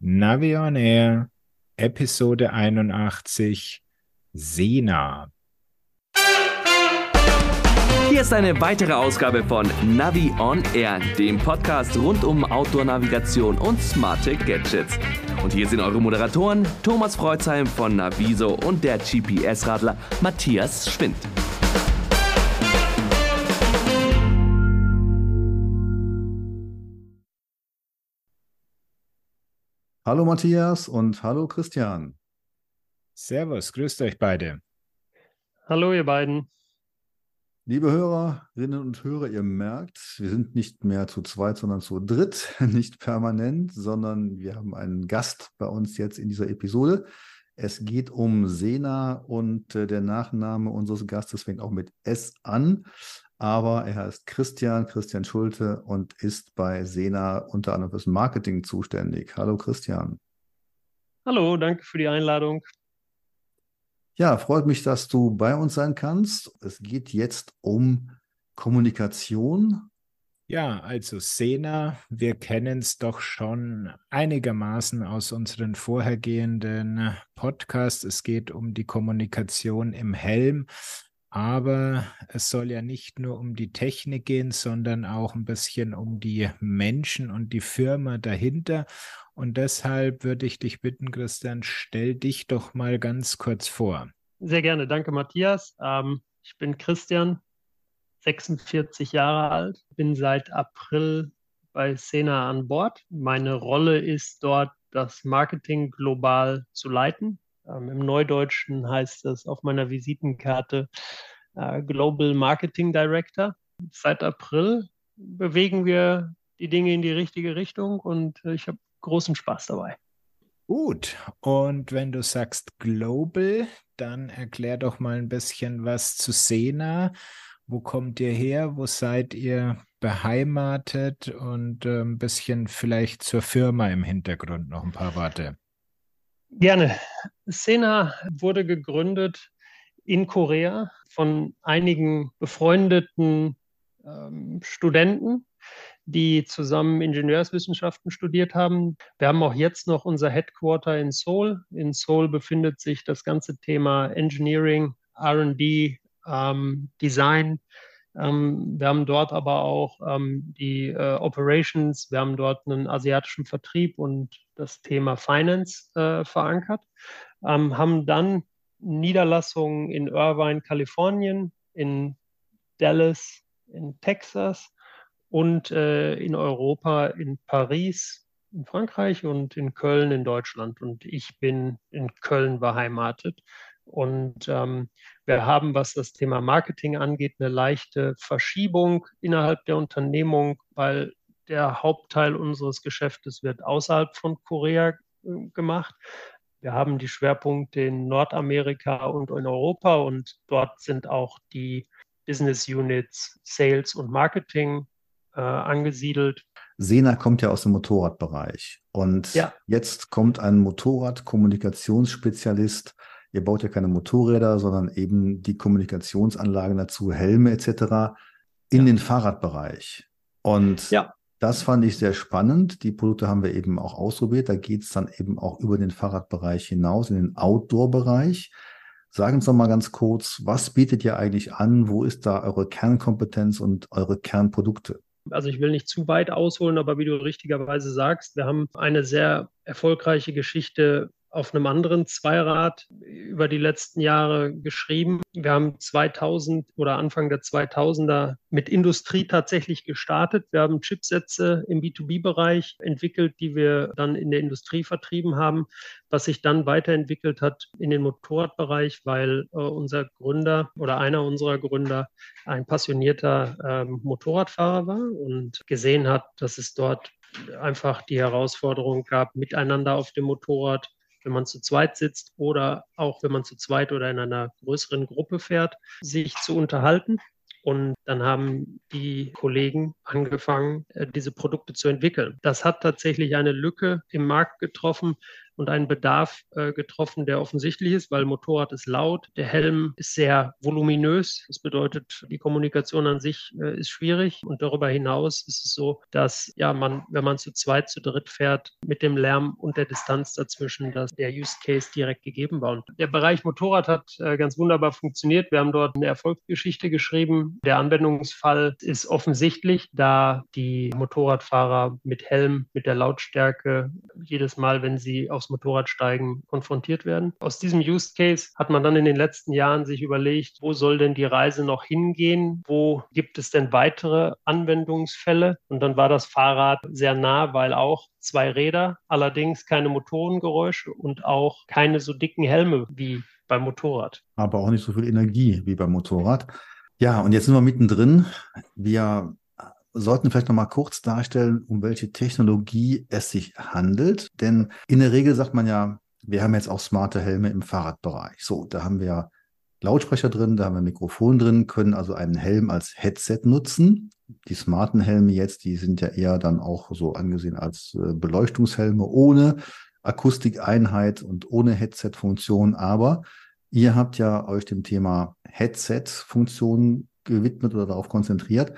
Navi on Air, Episode 81, Sena. Hier ist eine weitere Ausgabe von Navi on Air, dem Podcast rund um Outdoor-Navigation und smarte Gadgets. Und hier sind eure Moderatoren Thomas Freuzheim von Naviso und der GPS-Radler Matthias Schwind. Hallo Matthias und hallo Christian. Servus, grüßt euch beide. Hallo ihr beiden. Liebe Hörerinnen und Hörer, ihr merkt, wir sind nicht mehr zu zweit, sondern zu dritt, nicht permanent, sondern wir haben einen Gast bei uns jetzt in dieser Episode. Es geht um Sena und äh, der Nachname unseres Gastes fängt auch mit S an aber er heißt Christian, Christian Schulte und ist bei Sena unter anderem fürs Marketing zuständig. Hallo Christian. Hallo, danke für die Einladung. Ja, freut mich, dass du bei uns sein kannst. Es geht jetzt um Kommunikation. Ja, also Sena, wir kennen es doch schon einigermaßen aus unseren vorhergehenden Podcasts. Es geht um die Kommunikation im Helm. Aber es soll ja nicht nur um die Technik gehen, sondern auch ein bisschen um die Menschen und die Firma dahinter. Und deshalb würde ich dich bitten, Christian, stell dich doch mal ganz kurz vor. Sehr gerne. Danke, Matthias. Ähm, ich bin Christian, 46 Jahre alt, bin seit April bei Sena an Bord. Meine Rolle ist dort, das Marketing global zu leiten. Ähm, Im Neudeutschen heißt es auf meiner Visitenkarte äh, Global Marketing Director. Seit April bewegen wir die Dinge in die richtige Richtung und äh, ich habe großen Spaß dabei. Gut, und wenn du sagst Global, dann erklär doch mal ein bisschen was zu Sena. Wo kommt ihr her? Wo seid ihr beheimatet? Und äh, ein bisschen vielleicht zur Firma im Hintergrund noch ein paar Worte. Gerne. Sena wurde gegründet in Korea von einigen befreundeten ähm, Studenten, die zusammen Ingenieurswissenschaften studiert haben. Wir haben auch jetzt noch unser Headquarter in Seoul. In Seoul befindet sich das ganze Thema Engineering, RD, ähm, Design. Ähm, wir haben dort aber auch ähm, die äh, Operations, wir haben dort einen asiatischen Vertrieb und das Thema Finance äh, verankert, ähm, haben dann Niederlassungen in Irvine, Kalifornien, in Dallas, in Texas und äh, in Europa, in Paris, in Frankreich und in Köln in Deutschland. Und ich bin in Köln beheimatet. Und ähm, wir haben, was das Thema Marketing angeht, eine leichte Verschiebung innerhalb der Unternehmung, weil der Hauptteil unseres Geschäftes wird außerhalb von Korea äh, gemacht. Wir haben die Schwerpunkte in Nordamerika und in Europa und dort sind auch die Business Units Sales und Marketing äh, angesiedelt. Sena kommt ja aus dem Motorradbereich und ja. jetzt kommt ein Motorradkommunikationsspezialist. Ihr baut ja keine Motorräder, sondern eben die Kommunikationsanlagen dazu, Helme etc. in ja. den Fahrradbereich. Und ja. Das fand ich sehr spannend. Die Produkte haben wir eben auch ausprobiert. Da geht es dann eben auch über den Fahrradbereich hinaus, in den Outdoor-Bereich. Sagen Sie doch mal ganz kurz, was bietet ihr eigentlich an? Wo ist da eure Kernkompetenz und eure Kernprodukte? Also ich will nicht zu weit ausholen, aber wie du richtigerweise sagst, wir haben eine sehr erfolgreiche Geschichte auf einem anderen Zweirad über die letzten Jahre geschrieben. Wir haben 2000 oder Anfang der 2000er mit Industrie tatsächlich gestartet. Wir haben Chipsätze im B2B-Bereich entwickelt, die wir dann in der Industrie vertrieben haben, was sich dann weiterentwickelt hat in den Motorradbereich, weil äh, unser Gründer oder einer unserer Gründer ein passionierter äh, Motorradfahrer war und gesehen hat, dass es dort einfach die Herausforderung gab, miteinander auf dem Motorrad wenn man zu zweit sitzt oder auch wenn man zu zweit oder in einer größeren Gruppe fährt, sich zu unterhalten. Und dann haben die Kollegen angefangen, äh, diese Produkte zu entwickeln. Das hat tatsächlich eine Lücke im Markt getroffen, und einen Bedarf äh, getroffen, der offensichtlich ist, weil Motorrad ist laut, der Helm ist sehr voluminös. Das bedeutet, die Kommunikation an sich äh, ist schwierig und darüber hinaus ist es so, dass ja man, wenn man zu zweit, zu dritt fährt, mit dem Lärm und der Distanz dazwischen, dass der Use Case direkt gegeben war. Und der Bereich Motorrad hat äh, ganz wunderbar funktioniert. Wir haben dort eine Erfolgsgeschichte geschrieben. Der Anwendungsfall ist offensichtlich, da die Motorradfahrer mit Helm, mit der Lautstärke jedes Mal, wenn sie aufs Motorrad steigen, konfrontiert werden. Aus diesem Use Case hat man dann in den letzten Jahren sich überlegt, wo soll denn die Reise noch hingehen? Wo gibt es denn weitere Anwendungsfälle? Und dann war das Fahrrad sehr nah, weil auch zwei Räder, allerdings keine Motorengeräusche und auch keine so dicken Helme wie beim Motorrad. Aber auch nicht so viel Energie wie beim Motorrad. Ja, und jetzt sind wir mittendrin. Wir sollten vielleicht noch mal kurz darstellen, um welche Technologie es sich handelt. Denn in der Regel sagt man ja, wir haben jetzt auch smarte Helme im Fahrradbereich. So, da haben wir Lautsprecher drin, da haben wir Mikrofon drin, können also einen Helm als Headset nutzen. Die smarten Helme jetzt, die sind ja eher dann auch so angesehen als äh, Beleuchtungshelme ohne Akustikeinheit und ohne Headset-Funktion. Aber ihr habt ja euch dem Thema Headset-Funktion gewidmet oder darauf konzentriert.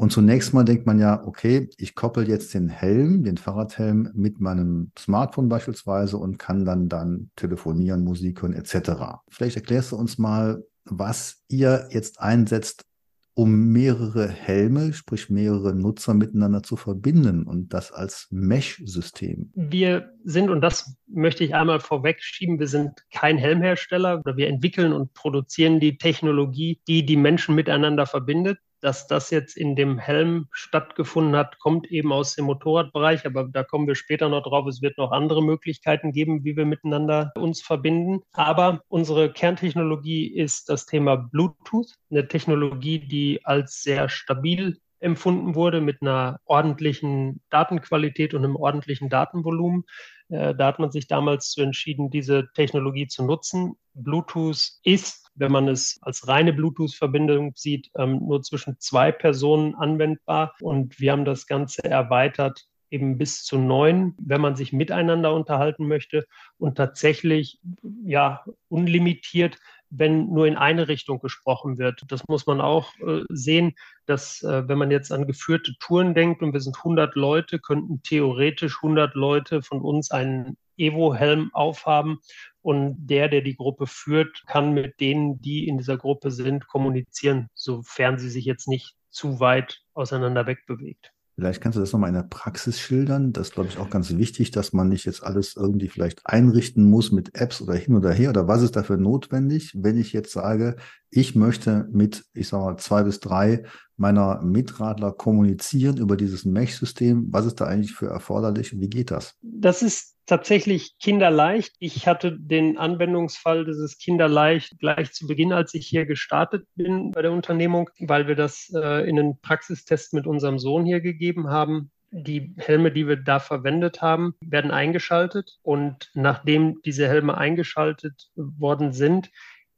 Und zunächst mal denkt man ja, okay, ich koppel jetzt den Helm, den Fahrradhelm mit meinem Smartphone beispielsweise und kann dann dann telefonieren, Musik hören etc. Vielleicht erklärst du uns mal, was ihr jetzt einsetzt, um mehrere Helme, sprich mehrere Nutzer miteinander zu verbinden und das als Mesh-System. Wir sind, und das möchte ich einmal vorwegschieben, wir sind kein Helmhersteller wir entwickeln und produzieren die Technologie, die die Menschen miteinander verbindet dass das jetzt in dem Helm stattgefunden hat, kommt eben aus dem Motorradbereich, aber da kommen wir später noch drauf. Es wird noch andere Möglichkeiten geben, wie wir miteinander uns verbinden. Aber unsere Kerntechnologie ist das Thema Bluetooth, eine Technologie, die als sehr stabil empfunden wurde mit einer ordentlichen Datenqualität und einem ordentlichen Datenvolumen. Äh, da hat man sich damals entschieden, diese Technologie zu nutzen. Bluetooth ist wenn man es als reine Bluetooth-Verbindung sieht, ähm, nur zwischen zwei Personen anwendbar. Und wir haben das Ganze erweitert eben bis zu neun, wenn man sich miteinander unterhalten möchte und tatsächlich ja unlimitiert, wenn nur in eine Richtung gesprochen wird. Das muss man auch äh, sehen, dass äh, wenn man jetzt an geführte Touren denkt und wir sind 100 Leute, könnten theoretisch 100 Leute von uns einen Evo-Helm aufhaben und der, der die Gruppe führt, kann mit denen, die in dieser Gruppe sind, kommunizieren, sofern sie sich jetzt nicht zu weit auseinander wegbewegt. Vielleicht kannst du das nochmal in der Praxis schildern. Das ist, glaube ich, auch ganz wichtig, dass man nicht jetzt alles irgendwie vielleicht einrichten muss mit Apps oder hin oder her oder was ist dafür notwendig, wenn ich jetzt sage, ich möchte mit, ich sage mal, zwei bis drei meiner Mitradler kommunizieren über dieses Mesh-System. Was ist da eigentlich für erforderlich und wie geht das? Das ist tatsächlich kinderleicht. Ich hatte den Anwendungsfall dieses kinderleicht gleich zu Beginn, als ich hier gestartet bin bei der Unternehmung, weil wir das äh, in einen Praxistest mit unserem Sohn hier gegeben haben. Die Helme, die wir da verwendet haben, werden eingeschaltet und nachdem diese Helme eingeschaltet worden sind,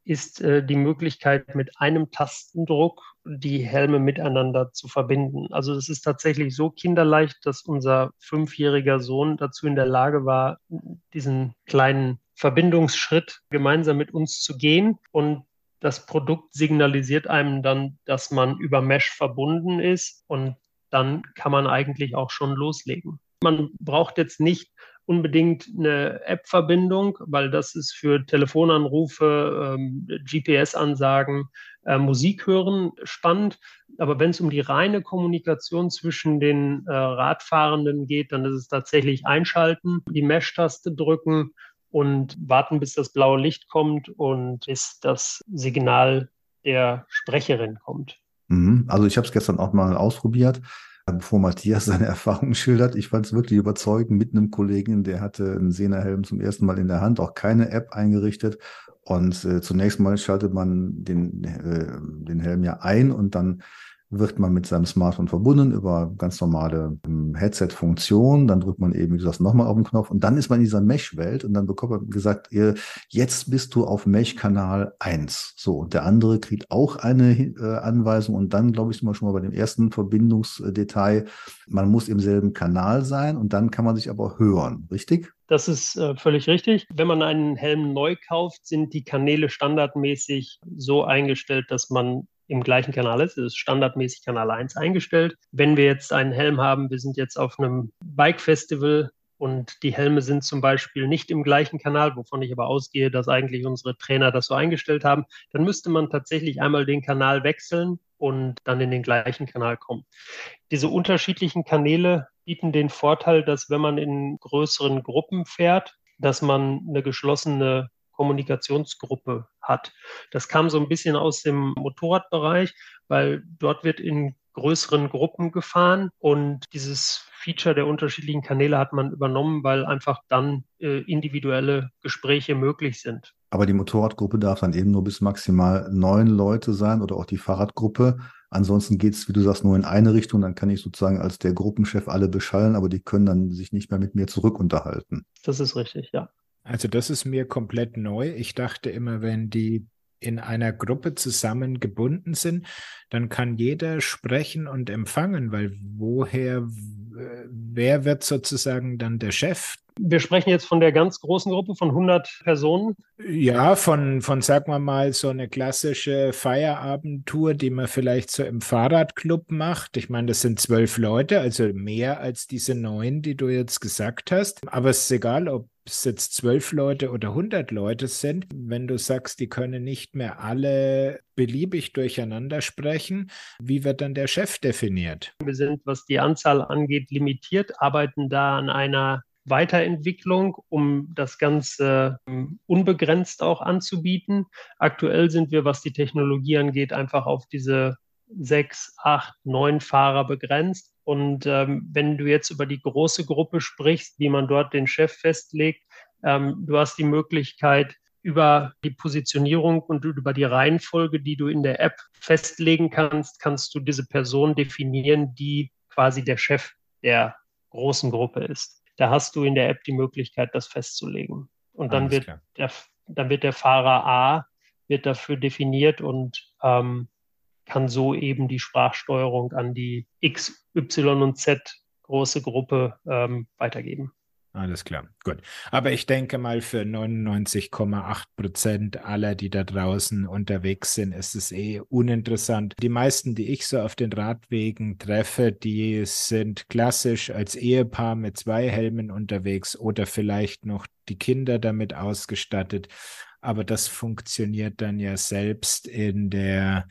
ist äh, die Möglichkeit, mit einem Tastendruck die Helme miteinander zu verbinden. Also es ist tatsächlich so kinderleicht, dass unser fünfjähriger Sohn dazu in der Lage war, diesen kleinen Verbindungsschritt gemeinsam mit uns zu gehen. Und das Produkt signalisiert einem dann, dass man über Mesh verbunden ist und dann kann man eigentlich auch schon loslegen. Man braucht jetzt nicht unbedingt eine App-Verbindung, weil das ist für Telefonanrufe, ähm, GPS-Ansagen, äh, Musik hören spannend. Aber wenn es um die reine Kommunikation zwischen den äh, Radfahrenden geht, dann ist es tatsächlich einschalten, die Mesh-Taste drücken und warten, bis das blaue Licht kommt und bis das Signal der Sprecherin kommt. Mhm. Also ich habe es gestern auch mal ausprobiert bevor Matthias seine Erfahrungen schildert. Ich fand es wirklich überzeugend mit einem Kollegen, der hatte einen Sena-Helm zum ersten Mal in der Hand, auch keine App eingerichtet. Und äh, zunächst mal schaltet man den, äh, den Helm ja ein und dann wird man mit seinem Smartphone verbunden über ganz normale ähm, Headset-Funktionen. Dann drückt man eben, wie gesagt, nochmal auf den Knopf und dann ist man in dieser Mesh-Welt und dann bekommt man gesagt, jetzt bist du auf Mesh-Kanal 1. So, und der andere kriegt auch eine äh, Anweisung und dann, glaube ich, sind wir schon mal bei dem ersten Verbindungsdetail. Man muss im selben Kanal sein und dann kann man sich aber hören, richtig? Das ist äh, völlig richtig. Wenn man einen Helm neu kauft, sind die Kanäle standardmäßig so eingestellt, dass man im gleichen Kanal ist. Es ist standardmäßig Kanal 1 eingestellt. Wenn wir jetzt einen Helm haben, wir sind jetzt auf einem Bike-Festival und die Helme sind zum Beispiel nicht im gleichen Kanal, wovon ich aber ausgehe, dass eigentlich unsere Trainer das so eingestellt haben, dann müsste man tatsächlich einmal den Kanal wechseln und dann in den gleichen Kanal kommen. Diese unterschiedlichen Kanäle bieten den Vorteil, dass wenn man in größeren Gruppen fährt, dass man eine geschlossene Kommunikationsgruppe hat. Das kam so ein bisschen aus dem Motorradbereich, weil dort wird in größeren Gruppen gefahren und dieses Feature der unterschiedlichen Kanäle hat man übernommen, weil einfach dann äh, individuelle Gespräche möglich sind. Aber die Motorradgruppe darf dann eben nur bis maximal neun Leute sein oder auch die Fahrradgruppe. Ansonsten geht es, wie du sagst, nur in eine Richtung. Dann kann ich sozusagen als der Gruppenchef alle beschallen, aber die können dann sich nicht mehr mit mir zurück unterhalten. Das ist richtig, ja. Also das ist mir komplett neu. Ich dachte immer, wenn die in einer Gruppe zusammengebunden sind, dann kann jeder sprechen und empfangen, weil woher, wer wird sozusagen dann der Chef? Wir sprechen jetzt von der ganz großen Gruppe von 100 Personen. Ja, von, von, sagen wir mal, so eine klassische Feierabendtour, die man vielleicht so im Fahrradclub macht. Ich meine, das sind zwölf Leute, also mehr als diese neun, die du jetzt gesagt hast. Aber es ist egal, ob es jetzt zwölf Leute oder hundert Leute sind, wenn du sagst, die können nicht mehr alle beliebig durcheinander sprechen, wie wird dann der Chef definiert? Wir sind, was die Anzahl angeht, limitiert, arbeiten da an einer Weiterentwicklung, um das Ganze ähm, unbegrenzt auch anzubieten. Aktuell sind wir, was die Technologie angeht, einfach auf diese sechs, acht, neun Fahrer begrenzt. Und ähm, wenn du jetzt über die große Gruppe sprichst, wie man dort den Chef festlegt, ähm, du hast die Möglichkeit, über die Positionierung und über die Reihenfolge, die du in der App festlegen kannst, kannst du diese Person definieren, die quasi der Chef der großen Gruppe ist. Da hast du in der App die Möglichkeit, das festzulegen. Und dann wird der, dann wird der Fahrer A wird dafür definiert und ähm, kann so eben die Sprachsteuerung an die X, Y und Z große Gruppe ähm, weitergeben. Alles klar, gut. Aber ich denke mal, für 99,8 Prozent aller, die da draußen unterwegs sind, ist es eh uninteressant. Die meisten, die ich so auf den Radwegen treffe, die sind klassisch als Ehepaar mit zwei Helmen unterwegs oder vielleicht noch die Kinder damit ausgestattet. Aber das funktioniert dann ja selbst in der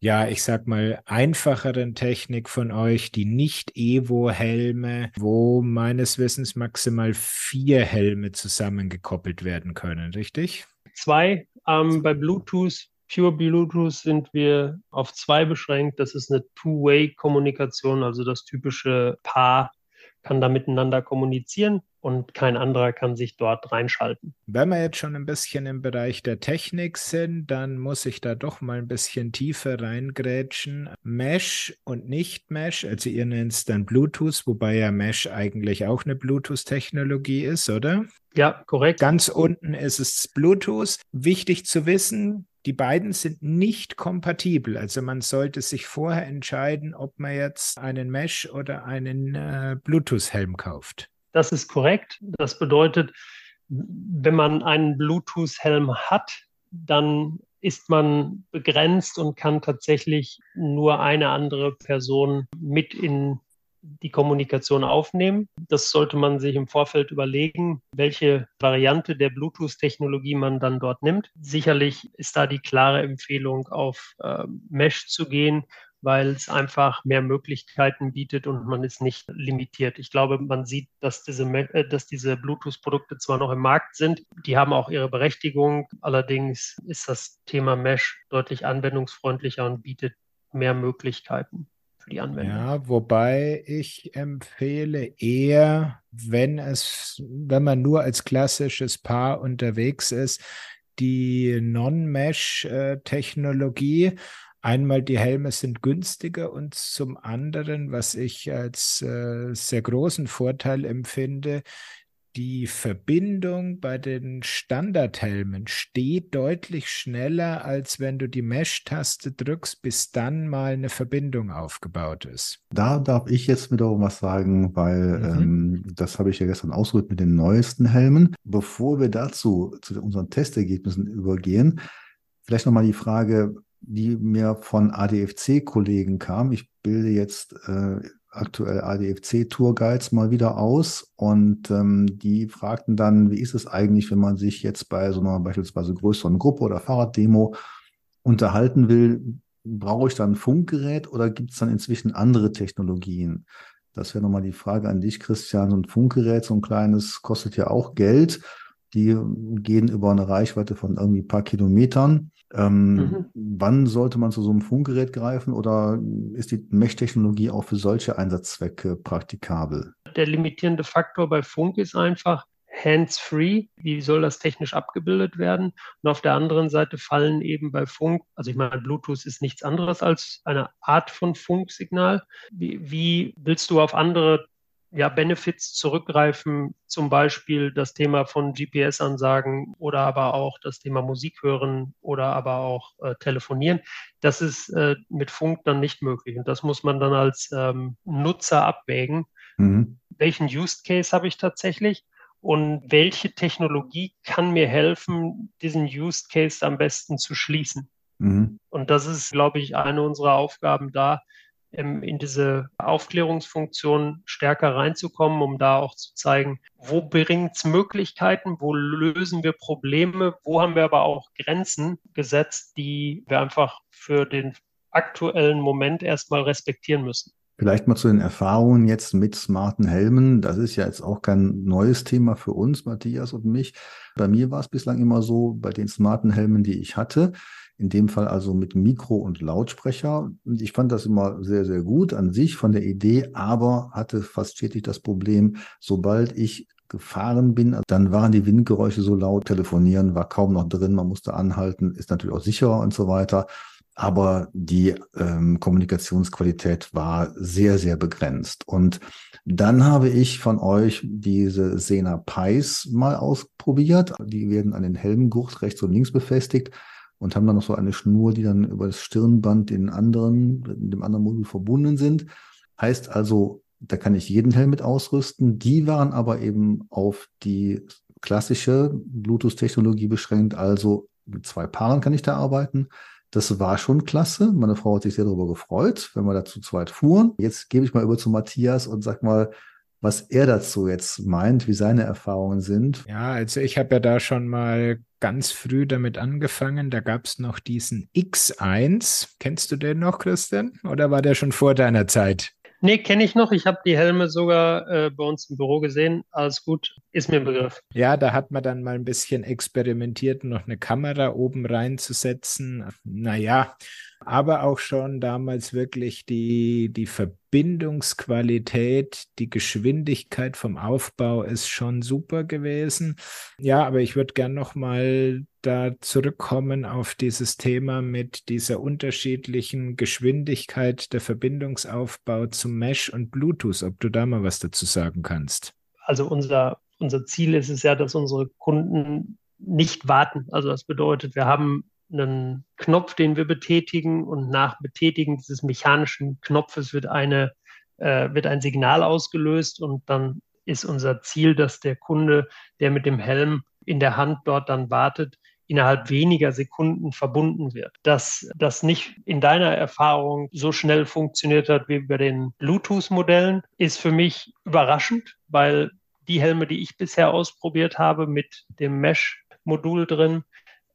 ja, ich sag mal, einfacheren Technik von euch, die nicht Evo-Helme, wo meines Wissens maximal vier Helme zusammengekoppelt werden können, richtig? Zwei. Ähm, bei Bluetooth, Pure Bluetooth sind wir auf zwei beschränkt. Das ist eine Two-Way-Kommunikation, also das typische Paar kann da miteinander kommunizieren und kein anderer kann sich dort reinschalten. Wenn wir jetzt schon ein bisschen im Bereich der Technik sind, dann muss ich da doch mal ein bisschen tiefer reingrätschen. Mesh und nicht Mesh, also ihr nennt es dann Bluetooth, wobei ja Mesh eigentlich auch eine Bluetooth-Technologie ist, oder? Ja, korrekt. Ganz unten ist es Bluetooth. Wichtig zu wissen, die beiden sind nicht kompatibel. Also man sollte sich vorher entscheiden, ob man jetzt einen Mesh oder einen äh, Bluetooth-Helm kauft. Das ist korrekt. Das bedeutet, wenn man einen Bluetooth-Helm hat, dann ist man begrenzt und kann tatsächlich nur eine andere Person mit in die Kommunikation aufnehmen. Das sollte man sich im Vorfeld überlegen, welche Variante der Bluetooth-Technologie man dann dort nimmt. Sicherlich ist da die klare Empfehlung, auf äh, Mesh zu gehen weil es einfach mehr Möglichkeiten bietet und man ist nicht limitiert. Ich glaube, man sieht, dass diese, äh, dass diese Bluetooth-Produkte zwar noch im Markt sind, die haben auch ihre Berechtigung. Allerdings ist das Thema Mesh deutlich anwendungsfreundlicher und bietet mehr Möglichkeiten für die Anwender. Ja, wobei ich empfehle eher, wenn es, wenn man nur als klassisches Paar unterwegs ist, die Non-Mesh-Technologie Einmal die Helme sind günstiger und zum anderen, was ich als äh, sehr großen Vorteil empfinde, die Verbindung bei den Standardhelmen steht deutlich schneller, als wenn du die Mesh-Taste drückst, bis dann mal eine Verbindung aufgebaut ist. Da darf ich jetzt wiederum was sagen, weil mhm. ähm, das habe ich ja gestern ausgerührt mit den neuesten Helmen. Bevor wir dazu zu unseren Testergebnissen übergehen, vielleicht nochmal die Frage, die mir von ADFC-Kollegen kam. Ich bilde jetzt äh, aktuell ADFC-Tourguides mal wieder aus und ähm, die fragten dann, wie ist es eigentlich, wenn man sich jetzt bei so einer beispielsweise größeren Gruppe oder Fahrraddemo unterhalten will, brauche ich dann ein Funkgerät oder gibt es dann inzwischen andere Technologien? Das wäre nochmal die Frage an dich, Christian. So ein Funkgerät, so ein kleines, kostet ja auch Geld. Die gehen über eine Reichweite von irgendwie ein paar Kilometern. Ähm, mhm. Wann sollte man zu so einem Funkgerät greifen oder ist die Mesh-Technologie auch für solche Einsatzzwecke praktikabel? Der limitierende Faktor bei Funk ist einfach hands-free. Wie soll das technisch abgebildet werden? Und auf der anderen Seite fallen eben bei Funk, also ich meine, Bluetooth ist nichts anderes als eine Art von Funksignal. Wie, wie willst du auf andere ja, Benefits zurückgreifen, zum Beispiel das Thema von GPS-Ansagen oder aber auch das Thema Musik hören oder aber auch äh, telefonieren. Das ist äh, mit Funk dann nicht möglich. Und das muss man dann als ähm, Nutzer abwägen. Mhm. Welchen Use Case habe ich tatsächlich? Und welche Technologie kann mir helfen, diesen Use Case am besten zu schließen? Mhm. Und das ist, glaube ich, eine unserer Aufgaben da, in diese Aufklärungsfunktion stärker reinzukommen, um da auch zu zeigen, wo bringt es Möglichkeiten, wo lösen wir Probleme, wo haben wir aber auch Grenzen gesetzt, die wir einfach für den aktuellen Moment erstmal respektieren müssen. Vielleicht mal zu den Erfahrungen jetzt mit smarten Helmen. Das ist ja jetzt auch kein neues Thema für uns, Matthias und mich. Bei mir war es bislang immer so, bei den smarten Helmen, die ich hatte, in dem Fall also mit Mikro und Lautsprecher. Und ich fand das immer sehr, sehr gut an sich von der Idee, aber hatte fast stetig das Problem, sobald ich gefahren bin, dann waren die Windgeräusche so laut, telefonieren war kaum noch drin, man musste anhalten, ist natürlich auch sicherer und so weiter. Aber die ähm, Kommunikationsqualität war sehr, sehr begrenzt. Und dann habe ich von euch diese Sena Pies mal ausprobiert. Die werden an den Helmgurt rechts und links befestigt und haben dann noch so eine Schnur, die dann über das Stirnband den anderen, in dem anderen Modul verbunden sind. Heißt also, da kann ich jeden Helm mit ausrüsten. Die waren aber eben auf die klassische Bluetooth-Technologie beschränkt. Also mit zwei Paaren kann ich da arbeiten. Das war schon klasse. Meine Frau hat sich sehr darüber gefreut, wenn wir da zu zweit fuhren. Jetzt gebe ich mal über zu Matthias und sag mal, was er dazu jetzt meint, wie seine Erfahrungen sind. Ja, also ich habe ja da schon mal ganz früh damit angefangen. Da gab es noch diesen X1. Kennst du den noch, Christian? Oder war der schon vor deiner Zeit? Nee, kenne ich noch. Ich habe die Helme sogar äh, bei uns im Büro gesehen. Alles gut, ist mir ein Begriff. Ja, da hat man dann mal ein bisschen experimentiert, noch eine Kamera oben reinzusetzen. Naja, aber auch schon damals wirklich die, die Verbindungsqualität, die Geschwindigkeit vom Aufbau ist schon super gewesen. Ja, aber ich würde gern noch mal da zurückkommen auf dieses Thema mit dieser unterschiedlichen Geschwindigkeit der Verbindungsaufbau zum Mesh und Bluetooth, ob du da mal was dazu sagen kannst. Also unser, unser Ziel ist es ja, dass unsere Kunden nicht warten. Also das bedeutet, wir haben einen Knopf, den wir betätigen und nach Betätigen dieses mechanischen Knopfes wird eine äh, wird ein Signal ausgelöst und dann ist unser Ziel, dass der Kunde, der mit dem Helm in der Hand dort dann wartet, innerhalb weniger Sekunden verbunden wird. Dass das nicht in deiner Erfahrung so schnell funktioniert hat wie bei den Bluetooth-Modellen, ist für mich überraschend, weil die Helme, die ich bisher ausprobiert habe mit dem Mesh-Modul drin,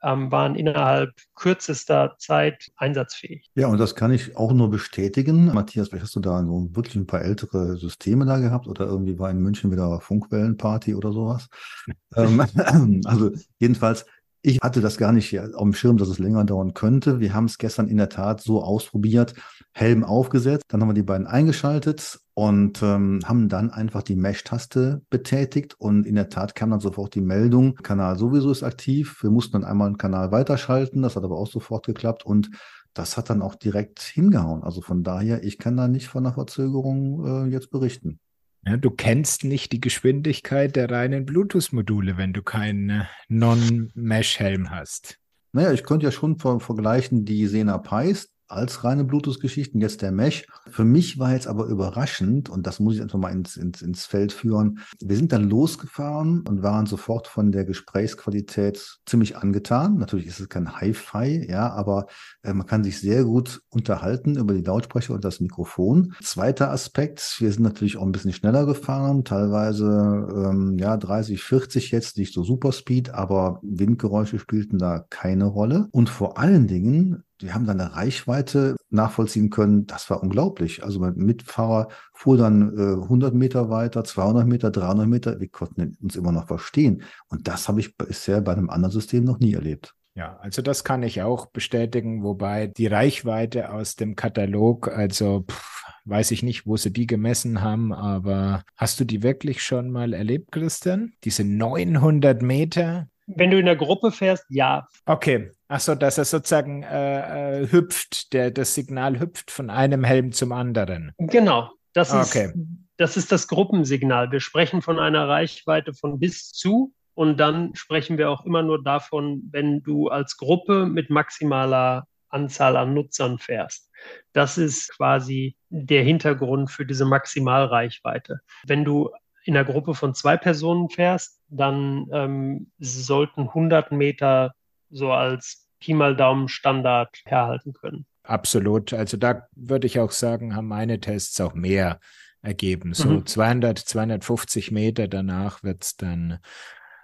ähm, waren innerhalb kürzester Zeit einsatzfähig. Ja, und das kann ich auch nur bestätigen. Matthias, vielleicht hast du da so wirklich ein paar ältere Systeme da gehabt oder irgendwie war in München wieder Funkwellenparty oder sowas. ähm, also jedenfalls, ich hatte das gar nicht auf dem Schirm, dass es länger dauern könnte. Wir haben es gestern in der Tat so ausprobiert, Helm aufgesetzt, dann haben wir die beiden eingeschaltet und ähm, haben dann einfach die Mesh-Taste betätigt und in der Tat kam dann sofort die Meldung, Kanal sowieso ist aktiv. Wir mussten dann einmal einen Kanal weiterschalten, das hat aber auch sofort geklappt und das hat dann auch direkt hingehauen. Also von daher, ich kann da nicht von einer Verzögerung äh, jetzt berichten. Ja, du kennst nicht die Geschwindigkeit der reinen Bluetooth-Module, wenn du keinen äh, Non-Mesh-Helm hast. Naja, ich könnte ja schon ver vergleichen die Sena Pies, als reine Bluetooth-Geschichten, jetzt der Mesh. Für mich war jetzt aber überraschend, und das muss ich einfach mal ins, ins, ins Feld führen. Wir sind dann losgefahren und waren sofort von der Gesprächsqualität ziemlich angetan. Natürlich ist es kein Hi-Fi, ja, aber äh, man kann sich sehr gut unterhalten über die Lautsprecher und das Mikrofon. Zweiter Aspekt, wir sind natürlich auch ein bisschen schneller gefahren, teilweise ähm, ja 30, 40 jetzt, nicht so Superspeed, aber Windgeräusche spielten da keine Rolle. Und vor allen Dingen die haben dann eine Reichweite nachvollziehen können. Das war unglaublich. Also mein Mitfahrer fuhr dann äh, 100 Meter weiter, 200 Meter, 300 Meter. Wir konnten uns immer noch verstehen. Und das habe ich bisher bei einem anderen System noch nie erlebt. Ja, also das kann ich auch bestätigen, wobei die Reichweite aus dem Katalog, also pff, weiß ich nicht, wo sie die gemessen haben, aber hast du die wirklich schon mal erlebt, Christian? Diese 900 Meter? Wenn du in der Gruppe fährst, ja. Okay, Achso, dass er sozusagen äh, äh, hüpft, der, das Signal hüpft von einem Helm zum anderen. Genau, das okay. ist, das ist das Gruppensignal. Wir sprechen von einer Reichweite von bis zu und dann sprechen wir auch immer nur davon, wenn du als Gruppe mit maximaler Anzahl an Nutzern fährst. Das ist quasi der Hintergrund für diese Maximalreichweite. Wenn du in einer Gruppe von zwei Personen fährst, dann ähm, sollten 100 Meter so als Pi mal Daumen Standard herhalten können. Absolut. Also da würde ich auch sagen, haben meine Tests auch mehr ergeben. So mhm. 200, 250 Meter danach wird es dann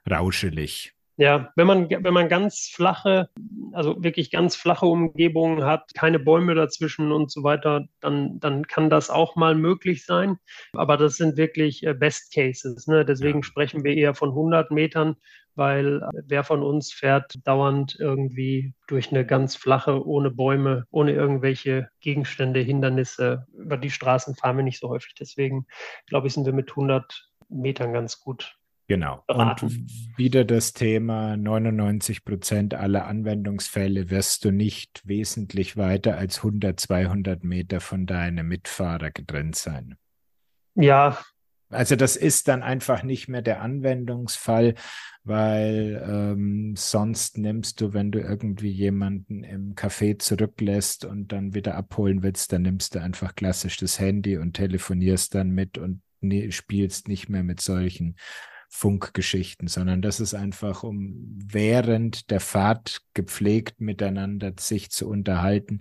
rauschelig. Ja, wenn man, wenn man ganz flache, also wirklich ganz flache Umgebungen hat, keine Bäume dazwischen und so weiter, dann, dann kann das auch mal möglich sein. Aber das sind wirklich äh, Best Cases. Ne? Deswegen ja. sprechen wir eher von 100 Metern, weil äh, wer von uns fährt dauernd irgendwie durch eine ganz flache, ohne Bäume, ohne irgendwelche Gegenstände, Hindernisse. Über die Straßen fahren wir nicht so häufig. Deswegen glaube ich, sind wir mit 100 Metern ganz gut Genau. Beraten. Und wieder das Thema, 99 Prozent aller Anwendungsfälle wirst du nicht wesentlich weiter als 100, 200 Meter von deinem Mitfahrer getrennt sein. Ja. Also das ist dann einfach nicht mehr der Anwendungsfall, weil ähm, sonst nimmst du, wenn du irgendwie jemanden im Café zurücklässt und dann wieder abholen willst, dann nimmst du einfach klassisch das Handy und telefonierst dann mit und ne, spielst nicht mehr mit solchen Funkgeschichten, sondern das ist einfach, um während der Fahrt gepflegt miteinander sich zu unterhalten,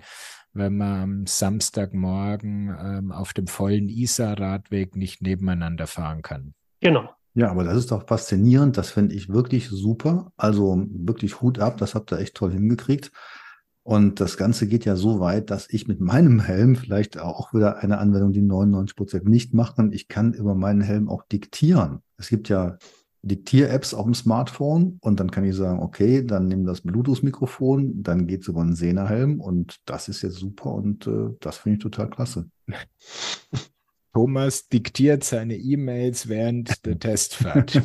wenn man am Samstagmorgen ähm, auf dem vollen Isar-Radweg nicht nebeneinander fahren kann. Genau. Ja, aber das ist doch faszinierend. Das finde ich wirklich super. Also wirklich Hut ab. Das habt ihr echt toll hingekriegt. Und das Ganze geht ja so weit, dass ich mit meinem Helm vielleicht auch wieder eine Anwendung, die 99 Prozent nicht machen. Ich kann über meinen Helm auch diktieren. Es gibt ja Diktier-Apps auf dem Smartphone und dann kann ich sagen, okay, dann nimm das Bluetooth-Mikrofon, dann geht es über einen Sena-Helm und das ist jetzt super und äh, das finde ich total klasse. Thomas diktiert seine E-Mails während der Testfahrt.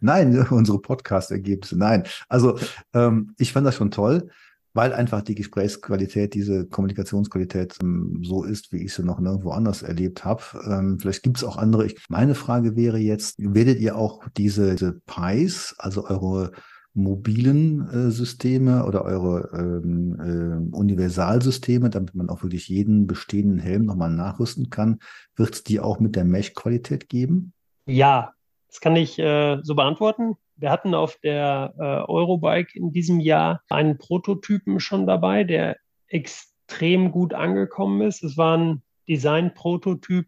Nein, unsere Podcast-Ergebnisse. Nein, also ähm, ich fand das schon toll weil einfach die Gesprächsqualität, diese Kommunikationsqualität ähm, so ist, wie ich sie noch nirgendwo anders erlebt habe. Ähm, vielleicht gibt es auch andere. Meine Frage wäre jetzt, werdet ihr auch diese, diese PIs, also eure mobilen äh, Systeme oder eure ähm, äh, Universalsysteme, damit man auch wirklich jeden bestehenden Helm nochmal nachrüsten kann, wird es die auch mit der Mesh-Qualität geben? Ja, das kann ich äh, so beantworten. Wir hatten auf der äh, Eurobike in diesem Jahr einen Prototypen schon dabei, der extrem gut angekommen ist. Es war ein Design-Prototyp,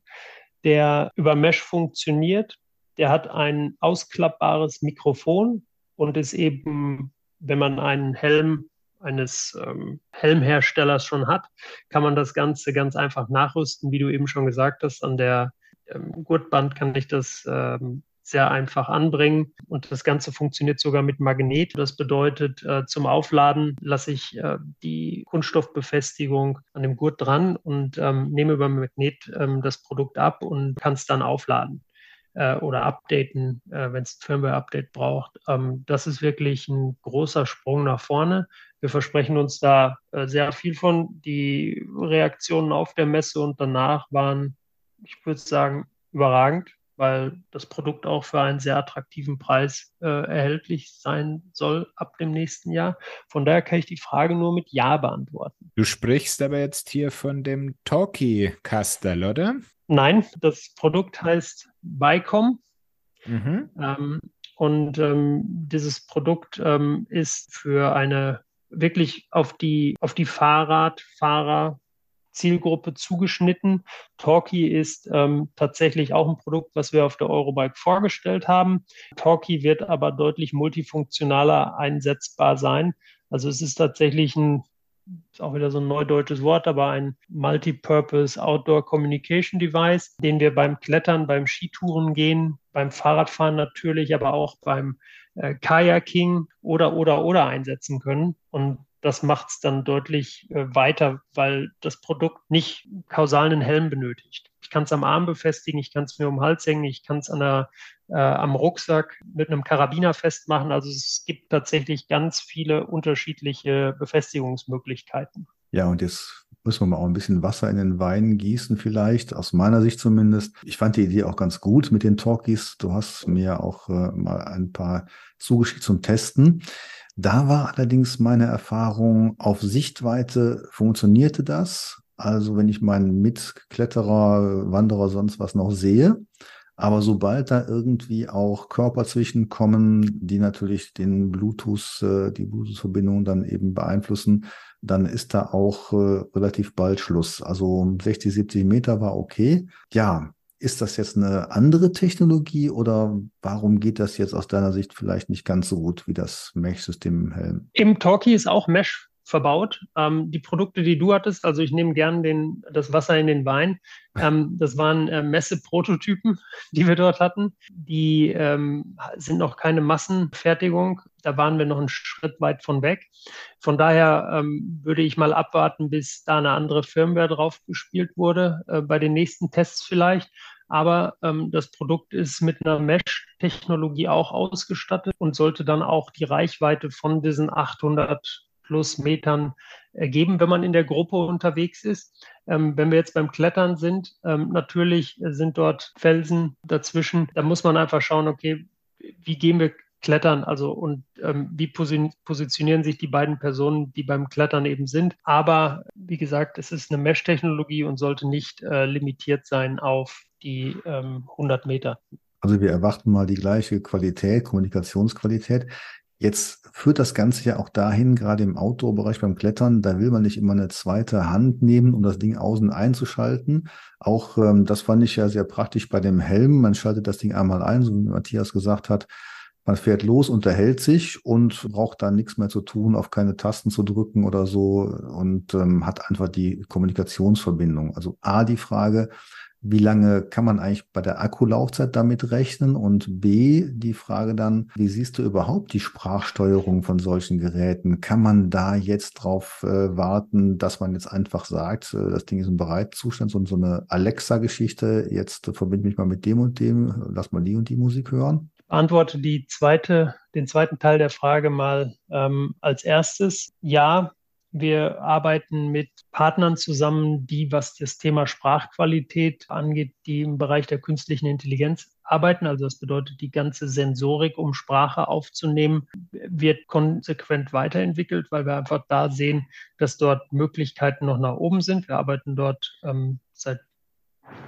der über Mesh funktioniert. Der hat ein ausklappbares Mikrofon und ist eben, wenn man einen Helm eines ähm, Helmherstellers schon hat, kann man das Ganze ganz einfach nachrüsten, wie du eben schon gesagt hast. An der ähm, Gurtband kann ich das ähm, sehr einfach anbringen. Und das Ganze funktioniert sogar mit Magnet. Das bedeutet, äh, zum Aufladen lasse ich äh, die Kunststoffbefestigung an dem Gurt dran und ähm, nehme über Magnet ähm, das Produkt ab und kann es dann aufladen. äh, oder updaten, wenn es ein Firmware-Update braucht. Ähm, das ist wirklich ein großer Sprung nach vorne. Wir versprechen uns da sehr viel von. Die Reaktionen auf der Messe und danach waren, ich würde sagen, überragend weil das Produkt auch für einen sehr attraktiven Preis äh, erhältlich sein soll ab dem nächsten Jahr. Von daher kann ich die Frage nur mit Ja beantworten. Du sprichst aber jetzt hier von dem Talkie-Kastel, oder? Nein, das Produkt heißt Bicom. Mhm. Ähm, und ähm, dieses Produkt ähm, ist für eine wirklich auf die, auf die Fahrradfahrer Zielgruppe zugeschnitten. Talkie ist ähm, tatsächlich auch ein Produkt, was wir auf der Eurobike vorgestellt haben. Talkie wird aber deutlich multifunktionaler einsetzbar sein. Also es ist tatsächlich ein ist auch wieder so ein neudeutsches Wort, aber ein Multipurpose Outdoor Communication Device, den wir beim Klettern, beim Skitouren gehen, beim Fahrradfahren natürlich, aber auch beim äh, Kayaking oder, oder, oder einsetzen können. Und das macht es dann deutlich äh, weiter, weil das Produkt nicht kausal einen Helm benötigt. Ich kann es am Arm befestigen, ich kann es mir um den Hals hängen, ich kann es äh, am Rucksack mit einem Karabiner festmachen. Also es gibt tatsächlich ganz viele unterschiedliche Befestigungsmöglichkeiten. Ja, und jetzt müssen wir mal auch ein bisschen Wasser in den Wein gießen, vielleicht, aus meiner Sicht zumindest. Ich fand die Idee auch ganz gut mit den Talkies. Du hast mir auch äh, mal ein paar zugeschickt zum Testen. Da war allerdings meine Erfahrung, auf Sichtweite funktionierte das. Also wenn ich meinen Mitkletterer, Wanderer, sonst was noch sehe. Aber sobald da irgendwie auch Körper zwischenkommen, die natürlich den Bluetooth, äh, die Bluetooth-Verbindung dann eben beeinflussen, dann ist da auch äh, relativ bald Schluss. Also 60, 70 Meter war okay. Ja, ist das jetzt eine andere Technologie oder warum geht das jetzt aus deiner Sicht vielleicht nicht ganz so gut wie das Mesh-System im Helm? Im Talkie ist auch Mesh verbaut. Ähm, die Produkte, die du hattest, also ich nehme gern den, das Wasser in den Wein, ähm, das waren äh, Messe-Prototypen, die wir dort hatten. Die ähm, sind noch keine Massenfertigung. Da waren wir noch einen Schritt weit von weg. Von daher ähm, würde ich mal abwarten, bis da eine andere Firmware drauf gespielt wurde, äh, bei den nächsten Tests vielleicht. Aber ähm, das Produkt ist mit einer Mesh-Technologie auch ausgestattet und sollte dann auch die Reichweite von diesen 800 plus Metern ergeben, wenn man in der Gruppe unterwegs ist. Ähm, wenn wir jetzt beim Klettern sind, ähm, natürlich sind dort Felsen dazwischen. Da muss man einfach schauen, okay, wie gehen wir klettern, also und ähm, wie positionieren sich die beiden Personen, die beim Klettern eben sind. Aber wie gesagt, es ist eine Mesh-Technologie und sollte nicht äh, limitiert sein auf die 100 ähm, Meter. Also wir erwarten mal die gleiche Qualität, Kommunikationsqualität. Jetzt führt das Ganze ja auch dahin, gerade im Outdoor-Bereich beim Klettern, da will man nicht immer eine zweite Hand nehmen, um das Ding außen einzuschalten. Auch ähm, das fand ich ja sehr praktisch bei dem Helm. Man schaltet das Ding einmal ein, so wie Matthias gesagt hat. Man fährt los, unterhält sich und braucht da nichts mehr zu tun, auf keine Tasten zu drücken oder so und ähm, hat einfach die Kommunikationsverbindung. Also A, die Frage, wie lange kann man eigentlich bei der Akkulaufzeit damit rechnen? Und B, die Frage dann, wie siehst du überhaupt die Sprachsteuerung von solchen Geräten? Kann man da jetzt drauf äh, warten, dass man jetzt einfach sagt, äh, das Ding ist im Bereitzustand, so, so eine Alexa-Geschichte, jetzt äh, verbinde mich mal mit dem und dem, lass mal die und die Musik hören? Beantworte die zweite, den zweiten Teil der Frage mal ähm, als erstes. Ja, wir arbeiten mit Partnern zusammen, die, was das Thema Sprachqualität angeht, die im Bereich der künstlichen Intelligenz arbeiten. Also das bedeutet, die ganze Sensorik, um Sprache aufzunehmen, wird konsequent weiterentwickelt, weil wir einfach da sehen, dass dort Möglichkeiten noch nach oben sind. Wir arbeiten dort ähm, seit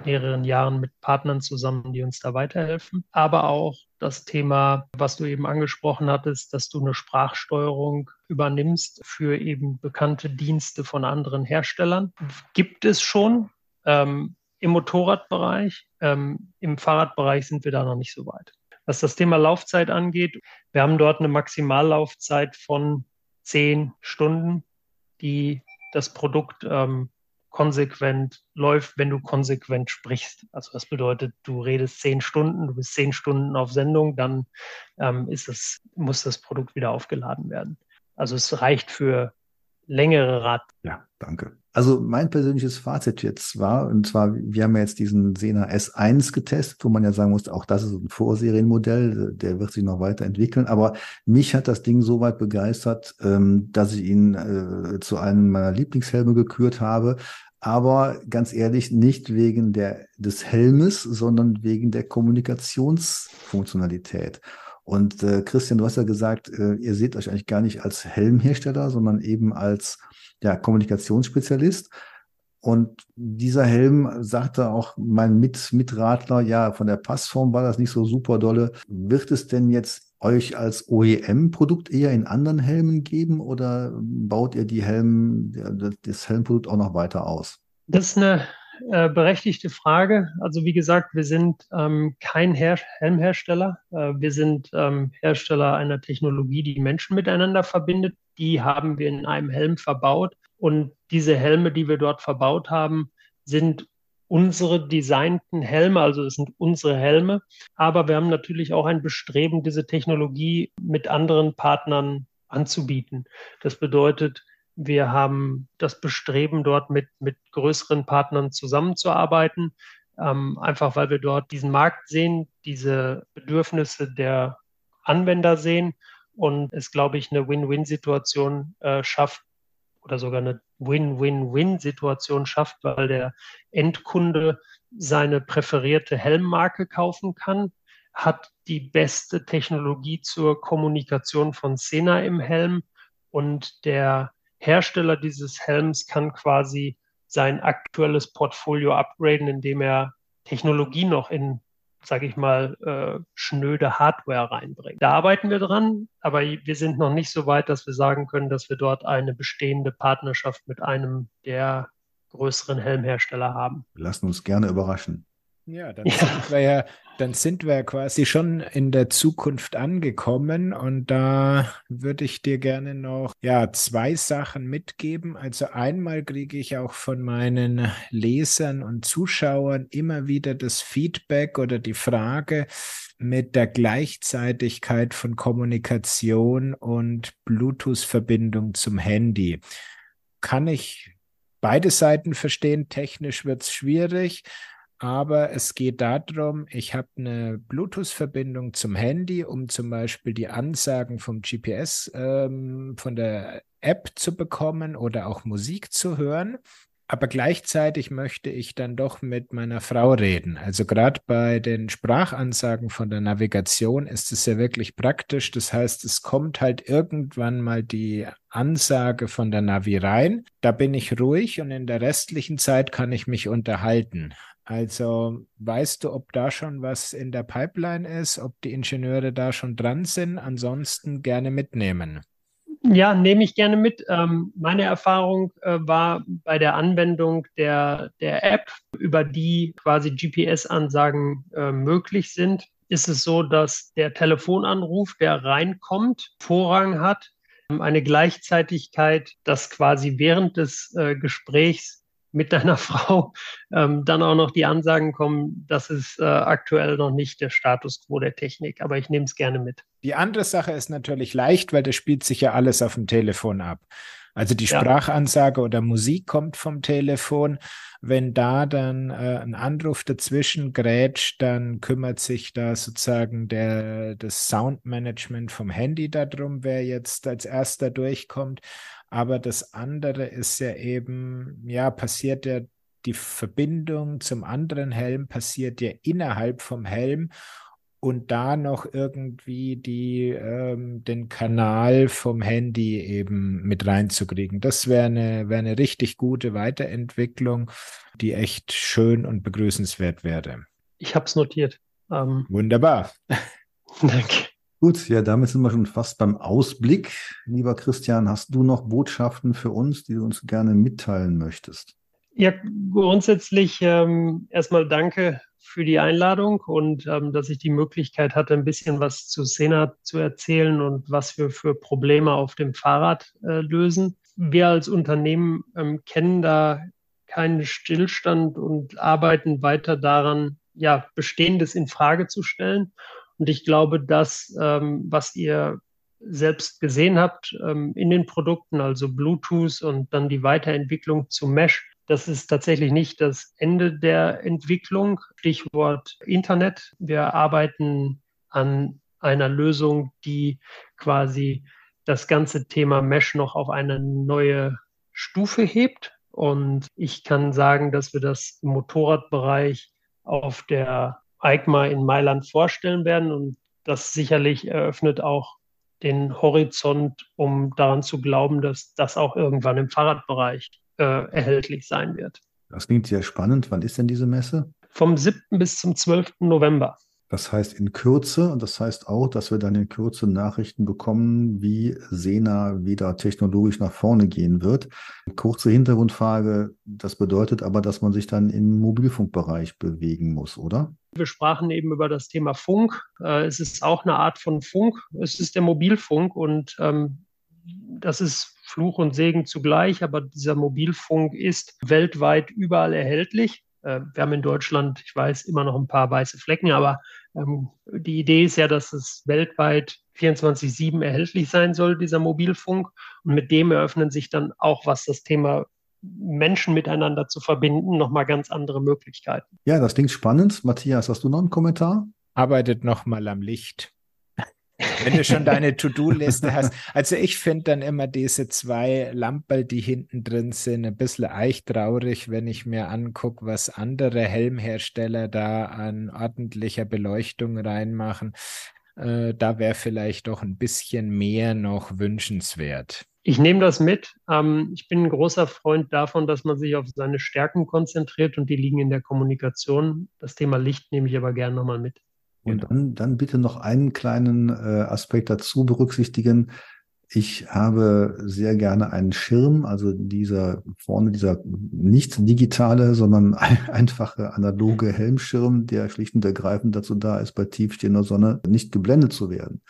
mehreren Jahren mit Partnern zusammen, die uns da weiterhelfen. Aber auch das Thema, was du eben angesprochen hattest, dass du eine Sprachsteuerung übernimmst für eben bekannte Dienste von anderen Herstellern. Gibt es schon ähm, im Motorradbereich. Ähm, Im Fahrradbereich sind wir da noch nicht so weit. Was das Thema Laufzeit angeht, wir haben dort eine Maximallaufzeit von zehn Stunden, die das Produkt ähm, konsequent läuft, wenn du konsequent sprichst. Also das bedeutet, du redest zehn Stunden, du bist zehn Stunden auf Sendung, dann ähm, ist es, muss das Produkt wieder aufgeladen werden. Also es reicht für längere Rad. Ja, danke. Also mein persönliches Fazit jetzt war, und zwar, wir haben ja jetzt diesen Sena S1 getestet, wo man ja sagen muss, auch das ist ein Vorserienmodell, der wird sich noch weiterentwickeln. Aber mich hat das Ding so weit begeistert, ähm, dass ich ihn äh, zu einem meiner Lieblingshelme gekürt habe. Aber ganz ehrlich, nicht wegen der, des Helmes, sondern wegen der Kommunikationsfunktionalität. Und äh, Christian, du hast ja gesagt, äh, ihr seht euch eigentlich gar nicht als Helmhersteller, sondern eben als ja, Kommunikationsspezialist. Und dieser Helm sagte auch mein Mit Mitradler, ja, von der Passform war das nicht so super dolle. Wird es denn jetzt euch als OEM-Produkt eher in anderen Helmen geben oder baut ihr die Helm, das Helmprodukt auch noch weiter aus? Das ist eine äh, berechtigte Frage. Also wie gesagt, wir sind ähm, kein Her Helmhersteller. Äh, wir sind ähm, Hersteller einer Technologie, die Menschen miteinander verbindet. Die haben wir in einem Helm verbaut. Und diese Helme, die wir dort verbaut haben, sind unsere designten Helme, also es sind unsere Helme. Aber wir haben natürlich auch ein Bestreben, diese Technologie mit anderen Partnern anzubieten. Das bedeutet, wir haben das Bestreben, dort mit, mit größeren Partnern zusammenzuarbeiten, ähm, einfach weil wir dort diesen Markt sehen, diese Bedürfnisse der Anwender sehen und es, glaube ich, eine Win-Win-Situation äh, schafft oder sogar eine Win-Win-Win-Situation schafft, weil der Endkunde seine präferierte Helmmarke kaufen kann, hat die beste Technologie zur Kommunikation von Sena im Helm und der Hersteller dieses Helms kann quasi sein aktuelles Portfolio upgraden, indem er Technologie noch in, sage ich mal, äh, schnöde Hardware reinbringt. Da arbeiten wir dran, aber wir sind noch nicht so weit, dass wir sagen können, dass wir dort eine bestehende Partnerschaft mit einem der größeren Helmhersteller haben. Lassen uns gerne überraschen. Ja, dann ja. sind wir ja, dann sind wir quasi schon in der Zukunft angekommen und da würde ich dir gerne noch ja zwei Sachen mitgeben. Also einmal kriege ich auch von meinen Lesern und Zuschauern immer wieder das Feedback oder die Frage mit der Gleichzeitigkeit von Kommunikation und Bluetooth-Verbindung zum Handy. Kann ich beide Seiten verstehen? Technisch wird es schwierig aber es geht darum, ich habe eine Bluetooth-Verbindung zum Handy, um zum Beispiel die Ansagen vom GPS ähm, von der App zu bekommen oder auch Musik zu hören. Aber gleichzeitig möchte ich dann doch mit meiner Frau reden. Also gerade bei den Sprachansagen von der Navigation ist es ja wirklich praktisch. Das heißt, es kommt halt irgendwann mal die Ansage von der Navi rein. Da bin ich ruhig und in der restlichen Zeit kann ich mich unterhalten. Also weißt du, ob da schon was in der Pipeline ist, ob die Ingenieure da schon dran sind? Ansonsten gerne mitnehmen. Ja, nehme ich gerne mit. Ähm, meine Erfahrung äh, war bei der Anwendung der, der App, über die quasi GPS-Ansagen äh, möglich sind, ist es so, dass der Telefonanruf, der reinkommt, Vorrang hat, eine Gleichzeitigkeit, dass quasi während des äh, Gesprächs mit deiner Frau ähm, dann auch noch die Ansagen kommen, das ist äh, aktuell noch nicht der Status quo der Technik, aber ich nehme es gerne mit. Die andere Sache ist natürlich leicht, weil das spielt sich ja alles auf dem Telefon ab. Also die Sprachansage ja. oder Musik kommt vom Telefon. Wenn da dann äh, ein Anruf dazwischen grätscht, dann kümmert sich da sozusagen der, das Soundmanagement vom Handy darum, wer jetzt als erster durchkommt. Aber das andere ist ja eben, ja, passiert ja die Verbindung zum anderen Helm passiert ja innerhalb vom Helm und da noch irgendwie die, ähm, den Kanal vom Handy eben mit reinzukriegen. Das wäre eine, wär eine richtig gute Weiterentwicklung, die echt schön und begrüßenswert wäre. Ich habe es notiert. Ähm, Wunderbar. Danke. Gut, ja, damit sind wir schon fast beim Ausblick. Lieber Christian, hast du noch Botschaften für uns, die du uns gerne mitteilen möchtest? Ja, grundsätzlich ähm, erstmal danke für die Einladung und ähm, dass ich die Möglichkeit hatte, ein bisschen was zu Sena zu erzählen und was wir für Probleme auf dem Fahrrad äh, lösen. Wir als Unternehmen ähm, kennen da keinen Stillstand und arbeiten weiter daran, ja, Bestehendes in Frage zu stellen und ich glaube, das, ähm, was ihr selbst gesehen habt ähm, in den Produkten, also Bluetooth und dann die Weiterentwicklung zu Mesh, das ist tatsächlich nicht das Ende der Entwicklung. Stichwort Internet. Wir arbeiten an einer Lösung, die quasi das ganze Thema Mesh noch auf eine neue Stufe hebt. Und ich kann sagen, dass wir das im Motorradbereich auf der EICMA in Mailand vorstellen werden. Und das sicherlich eröffnet auch den Horizont, um daran zu glauben, dass das auch irgendwann im Fahrradbereich äh, erhältlich sein wird. Das klingt sehr spannend. Wann ist denn diese Messe? Vom 7. bis zum 12. November. Das heißt in Kürze und das heißt auch, dass wir dann in Kürze Nachrichten bekommen, wie Sena wieder technologisch nach vorne gehen wird. Kurze Hintergrundfrage, das bedeutet aber, dass man sich dann im Mobilfunkbereich bewegen muss, oder? Wir sprachen eben über das Thema Funk. Äh, es ist auch eine Art von Funk. Es ist der Mobilfunk und ähm, das ist Fluch und Segen zugleich, aber dieser Mobilfunk ist weltweit überall erhältlich. Äh, wir haben in Deutschland, ich weiß, immer noch ein paar weiße Flecken, aber ähm, die Idee ist ja, dass es weltweit 24-7 erhältlich sein soll, dieser Mobilfunk. Und mit dem eröffnen sich dann auch, was das Thema Menschen miteinander zu verbinden, nochmal ganz andere Möglichkeiten. Ja, das klingt spannend. Matthias, hast du noch einen Kommentar? Arbeitet nochmal am Licht. Wenn du schon deine To-Do-Liste hast. Also ich finde dann immer diese zwei Lampen, die hinten drin sind, ein bisschen eichtraurig, wenn ich mir angucke, was andere Helmhersteller da an ordentlicher Beleuchtung reinmachen. Äh, da wäre vielleicht doch ein bisschen mehr noch wünschenswert. Ich nehme das mit. Ähm, ich bin ein großer Freund davon, dass man sich auf seine Stärken konzentriert und die liegen in der Kommunikation. Das Thema Licht nehme ich aber gerne nochmal mit. Und genau. dann, dann bitte noch einen kleinen äh, Aspekt dazu berücksichtigen. Ich habe sehr gerne einen Schirm, also dieser vorne dieser nicht digitale, sondern einfache analoge Helmschirm, der schlicht und ergreifend dazu da ist, bei tiefstehender Sonne nicht geblendet zu werden.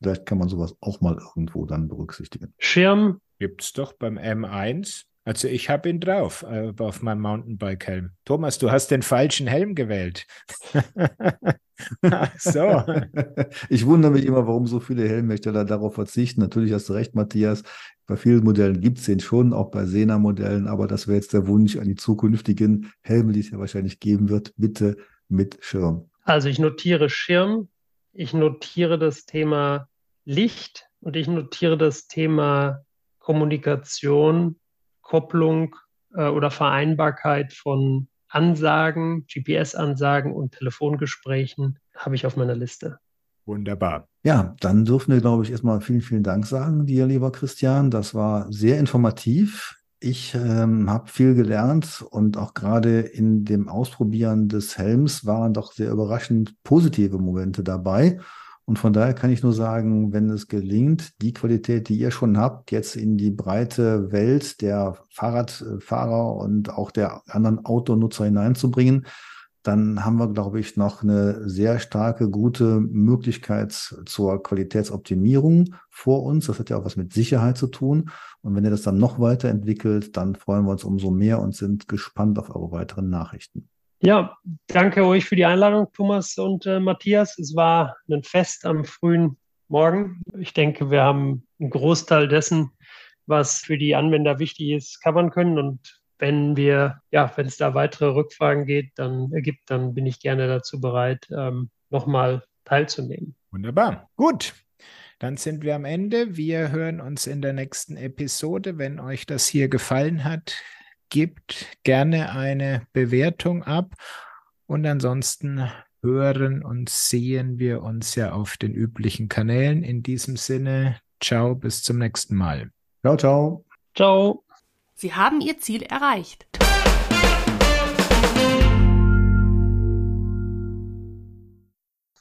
Vielleicht kann man sowas auch mal irgendwo dann berücksichtigen. Schirm gibt's doch beim M1. Also ich habe ihn drauf äh, auf meinem Mountainbike-Helm. Thomas, du hast den falschen Helm gewählt. so. Ich wundere mich immer, warum so viele Helmhersteller darauf verzichten. Natürlich hast du recht, Matthias. Bei vielen Modellen gibt es den schon, auch bei Sena-Modellen, aber das wäre jetzt der Wunsch an die zukünftigen Helme, die es ja wahrscheinlich geben wird. Bitte mit Schirm. Also ich notiere Schirm, ich notiere das Thema Licht und ich notiere das Thema Kommunikation, Kopplung äh, oder Vereinbarkeit von Ansagen, GPS-Ansagen und Telefongesprächen habe ich auf meiner Liste. Wunderbar. Ja, dann dürfen wir, glaube ich, erstmal vielen, vielen Dank sagen, dir, lieber Christian. Das war sehr informativ. Ich ähm, habe viel gelernt und auch gerade in dem Ausprobieren des Helms waren doch sehr überraschend positive Momente dabei. Und von daher kann ich nur sagen, wenn es gelingt, die Qualität, die ihr schon habt, jetzt in die breite Welt der Fahrradfahrer und auch der anderen Autonutzer hineinzubringen, dann haben wir, glaube ich, noch eine sehr starke, gute Möglichkeit zur Qualitätsoptimierung vor uns. Das hat ja auch was mit Sicherheit zu tun. Und wenn ihr das dann noch weiterentwickelt, dann freuen wir uns umso mehr und sind gespannt auf eure weiteren Nachrichten. Ja, danke euch für die Einladung, Thomas und äh, Matthias. Es war ein Fest am frühen Morgen. Ich denke, wir haben einen Großteil dessen, was für die Anwender wichtig ist, covern können. Und wenn wir, ja, wenn es da weitere Rückfragen geht, dann ergibt, dann bin ich gerne dazu bereit, ähm, nochmal teilzunehmen. Wunderbar. Gut. Dann sind wir am Ende. Wir hören uns in der nächsten Episode. Wenn euch das hier gefallen hat, gebt gerne eine Bewertung ab und ansonsten hören und sehen wir uns ja auf den üblichen Kanälen. In diesem Sinne, ciao, bis zum nächsten Mal. Ciao, ciao. Ciao. Sie haben Ihr Ziel erreicht.